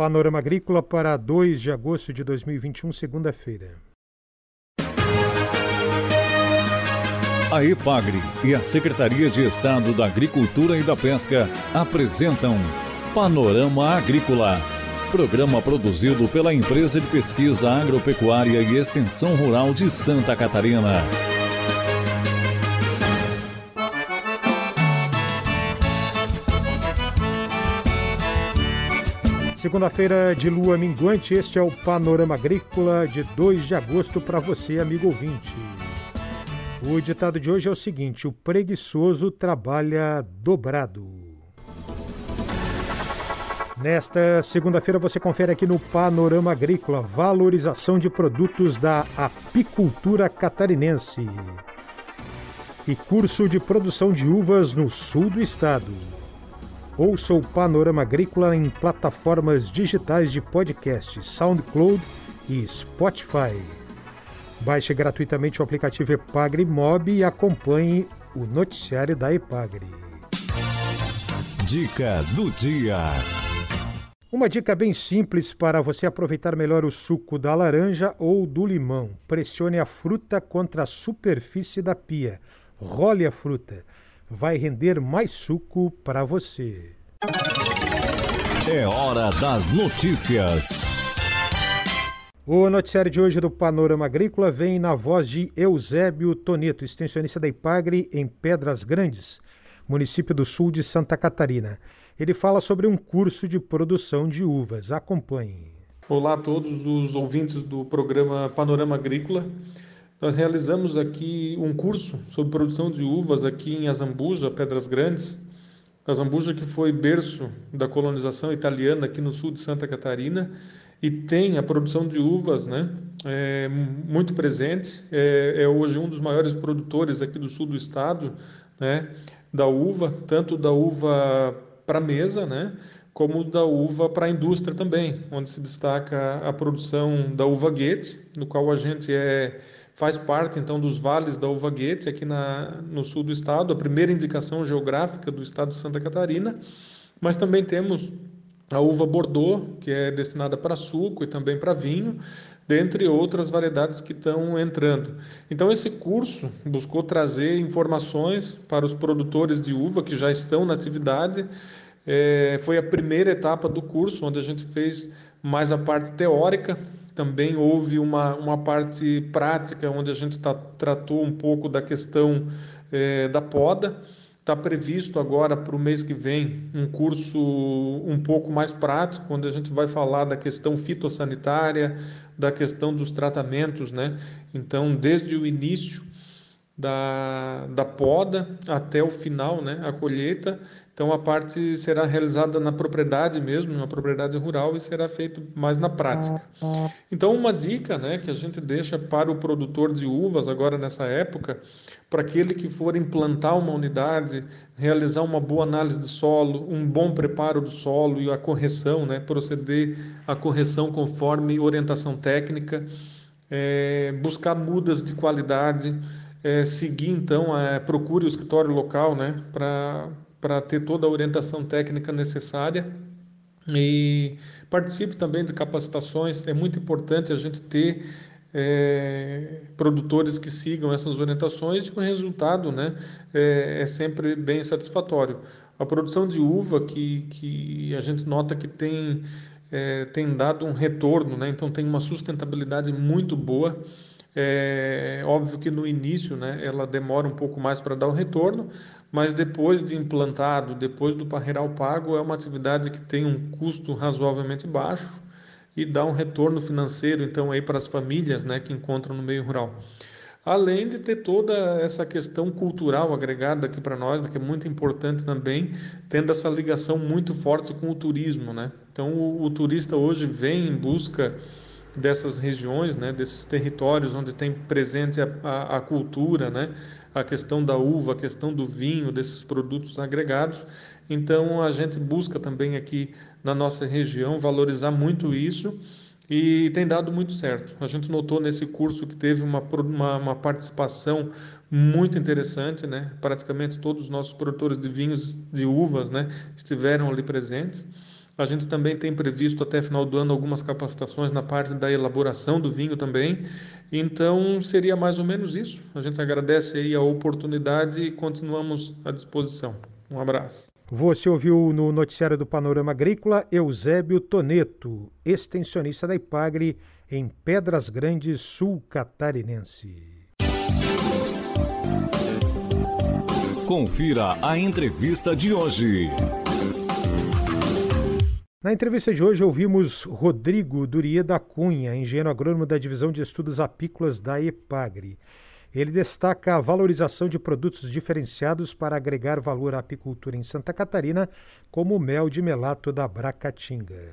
Panorama Agrícola para 2 de agosto de 2021, segunda-feira. A EPAGRE e a Secretaria de Estado da Agricultura e da Pesca apresentam Panorama Agrícola, programa produzido pela Empresa de Pesquisa Agropecuária e Extensão Rural de Santa Catarina. Segunda-feira de lua minguante, este é o Panorama Agrícola de 2 de agosto para você, amigo ouvinte. O ditado de hoje é o seguinte: o preguiçoso trabalha dobrado. Nesta segunda-feira você confere aqui no Panorama Agrícola valorização de produtos da apicultura catarinense e curso de produção de uvas no sul do estado. Ouça o Panorama Agrícola em plataformas digitais de podcast, SoundCloud e Spotify. Baixe gratuitamente o aplicativo Epagre Mob e acompanhe o noticiário da Epagre. Dica do dia. Uma dica bem simples para você aproveitar melhor o suco da laranja ou do limão. Pressione a fruta contra a superfície da pia. Role a fruta. Vai render mais suco para você. É hora das notícias. O noticiário de hoje do Panorama Agrícola vem na voz de Eusébio Toneto, extensionista da Ipagre em Pedras Grandes, município do sul de Santa Catarina. Ele fala sobre um curso de produção de uvas. Acompanhe. Olá a todos os ouvintes do programa Panorama Agrícola. Nós realizamos aqui um curso sobre produção de uvas aqui em Azambuja, Pedras Grandes. Azambuja que foi berço da colonização italiana aqui no sul de Santa Catarina e tem a produção de uvas né, é, muito presente. É, é, hoje um dos maiores produtores aqui do sul do estado né, da uva, tanto da uva para mesa, né, como da uva para a indústria também, onde se destaca a produção da uva Goethe, no qual a gente é, faz parte então dos vales da uva Goethe aqui na, no sul do estado, a primeira indicação geográfica do estado de Santa Catarina, mas também temos a uva Bordeaux, que é destinada para suco e também para vinho, dentre outras variedades que estão entrando. Então, esse curso buscou trazer informações para os produtores de uva que já estão na atividade. É, foi a primeira etapa do curso, onde a gente fez mais a parte teórica. Também houve uma, uma parte prática, onde a gente tá, tratou um pouco da questão é, da poda. Está previsto agora para o mês que vem um curso um pouco mais prático, onde a gente vai falar da questão fitossanitária, da questão dos tratamentos, né? Então, desde o início da, da poda até o final, né? A colheita. Então, a parte será realizada na propriedade mesmo, na propriedade rural, e será feito mais na prática. Então, uma dica, né? Que a gente deixa para o produtor de uvas agora nessa época para aquele que for implantar uma unidade, realizar uma boa análise de solo, um bom preparo do solo e a correção, né, proceder à correção conforme orientação técnica, é, buscar mudas de qualidade, é, seguir então, é, procure o escritório local né, para ter toda a orientação técnica necessária e participe também de capacitações. É muito importante a gente ter é, produtores que sigam essas orientações e o resultado né, é, é, sempre bem satisfatório. A produção de uva que, que a gente nota que tem, é, tem dado um retorno, né, então tem uma sustentabilidade muito boa. É óbvio que no início né, ela demora um pouco mais para dar o retorno, mas depois de implantado, depois do parreiral pago, é uma atividade que tem um custo razoavelmente baixo e dá um retorno financeiro então aí para as famílias, né, que encontram no meio rural. Além de ter toda essa questão cultural agregada aqui para nós, que é muito importante também, tendo essa ligação muito forte com o turismo, né? Então o, o turista hoje vem em busca dessas regiões, né, desses territórios onde tem presente a, a, a, cultura, né, a questão da uva, a questão do vinho, desses produtos agregados. Então a gente busca também aqui na nossa região valorizar muito isso e tem dado muito certo. A gente notou nesse curso que teve uma, uma, uma, participação muito interessante, né? Praticamente todos os nossos produtores de vinhos, de uvas, né, estiveram ali presentes. A gente também tem previsto até final do ano algumas capacitações na parte da elaboração do vinho também. Então seria mais ou menos isso. A gente agradece aí a oportunidade e continuamos à disposição. Um abraço. Você ouviu no noticiário do Panorama Agrícola Eusébio Toneto, extensionista da Ipagre em Pedras Grandes, sul catarinense. Confira a entrevista de hoje. Na entrevista de hoje ouvimos Rodrigo Duria da Cunha, engenheiro agrônomo da Divisão de Estudos Apícolas da EPAGRE. Ele destaca a valorização de produtos diferenciados para agregar valor à apicultura em Santa Catarina, como o mel de melato da Bracatinga.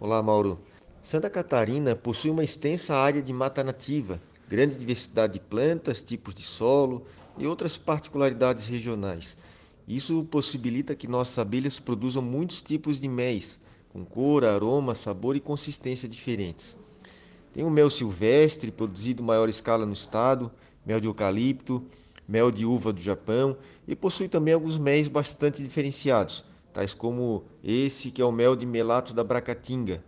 Olá, Mauro. Santa Catarina possui uma extensa área de mata nativa, grande diversidade de plantas, tipos de solo e outras particularidades regionais. Isso possibilita que nossas abelhas produzam muitos tipos de méis, com cor, aroma, sabor e consistência diferentes. Tem o mel silvestre, produzido em maior escala no estado, mel de eucalipto, mel de uva do Japão e possui também alguns méis bastante diferenciados, tais como esse que é o mel de melato da Bracatinga.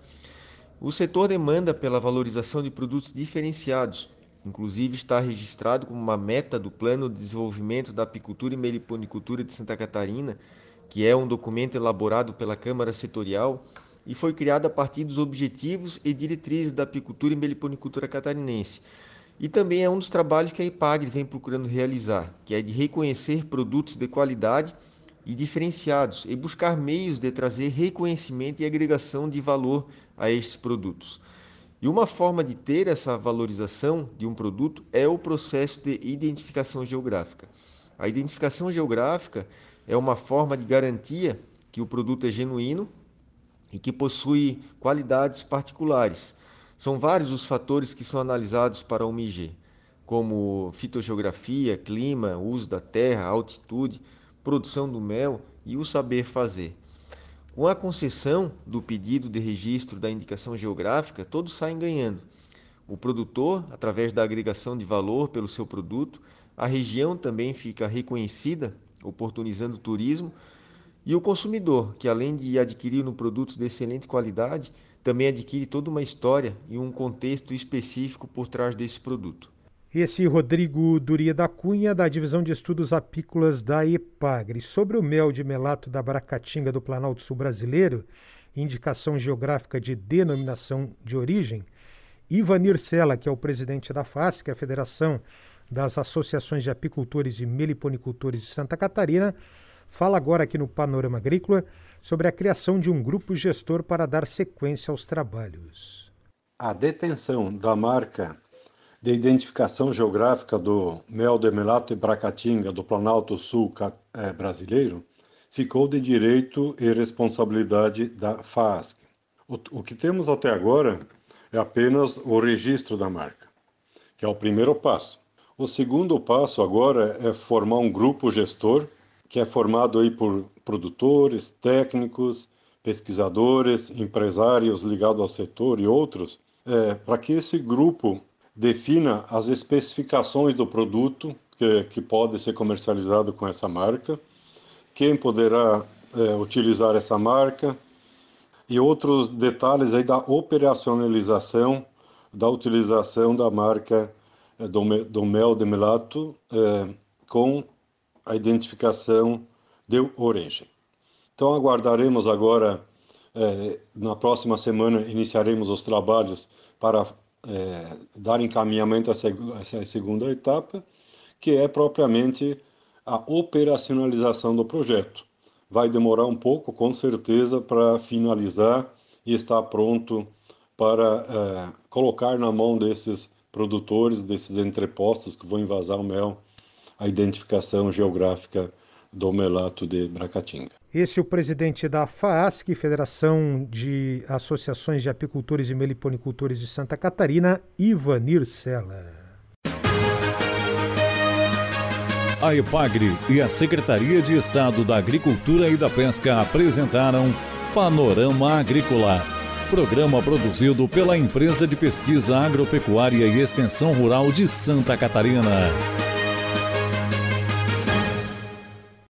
O setor demanda pela valorização de produtos diferenciados, Inclusive está registrado como uma meta do Plano de Desenvolvimento da Apicultura e Meliponicultura de Santa Catarina, que é um documento elaborado pela Câmara Setorial e foi criado a partir dos objetivos e diretrizes da apicultura e meliponicultura catarinense. E também é um dos trabalhos que a IPAGRE vem procurando realizar, que é de reconhecer produtos de qualidade e diferenciados e buscar meios de trazer reconhecimento e agregação de valor a estes produtos. E uma forma de ter essa valorização de um produto é o processo de identificação geográfica. A identificação geográfica é uma forma de garantia que o produto é genuíno e que possui qualidades particulares. São vários os fatores que são analisados para o MIG, como fitogeografia, clima, uso da terra, altitude, produção do mel e o saber fazer. Com a concessão do pedido de registro da indicação geográfica, todos saem ganhando. O produtor, através da agregação de valor pelo seu produto, a região também fica reconhecida, oportunizando o turismo, e o consumidor, que além de adquirir um produto de excelente qualidade, também adquire toda uma história e um contexto específico por trás desse produto. Esse Rodrigo Duria da Cunha, da Divisão de Estudos Apícolas da EPAGRE. Sobre o mel de melato da Bracatinga do Planalto Sul Brasileiro, indicação geográfica de denominação de origem, Ivanir Sela, que é o presidente da FASC, a Federação das Associações de Apicultores e Meliponicultores de Santa Catarina, fala agora aqui no Panorama Agrícola sobre a criação de um grupo gestor para dar sequência aos trabalhos. A detenção da marca de identificação geográfica do mel de melato e bracatinga do Planalto Sul é, brasileiro ficou de direito e responsabilidade da FASC. O, o que temos até agora é apenas o registro da marca, que é o primeiro passo. O segundo passo agora é formar um grupo gestor, que é formado aí por produtores, técnicos, pesquisadores, empresários ligados ao setor e outros, é, para que esse grupo defina as especificações do produto que, que pode ser comercializado com essa marca, quem poderá é, utilizar essa marca e outros detalhes aí da operacionalização da utilização da marca é, do, do mel de melato é, com a identificação de origem. Então aguardaremos agora, é, na próxima semana iniciaremos os trabalhos para é, dar encaminhamento a essa segunda etapa, que é propriamente a operacionalização do projeto. Vai demorar um pouco, com certeza, para finalizar e estar pronto para é, colocar na mão desses produtores, desses entrepostos que vão invasar o mel, a identificação geográfica do melato de Bracatinga. Esse é o presidente da FAASC, Federação de Associações de Apicultores e Meliponicultores de Santa Catarina, Ivanir Sela. A EPAGRE e a Secretaria de Estado da Agricultura e da Pesca apresentaram Panorama Agrícola, programa produzido pela Empresa de Pesquisa Agropecuária e Extensão Rural de Santa Catarina.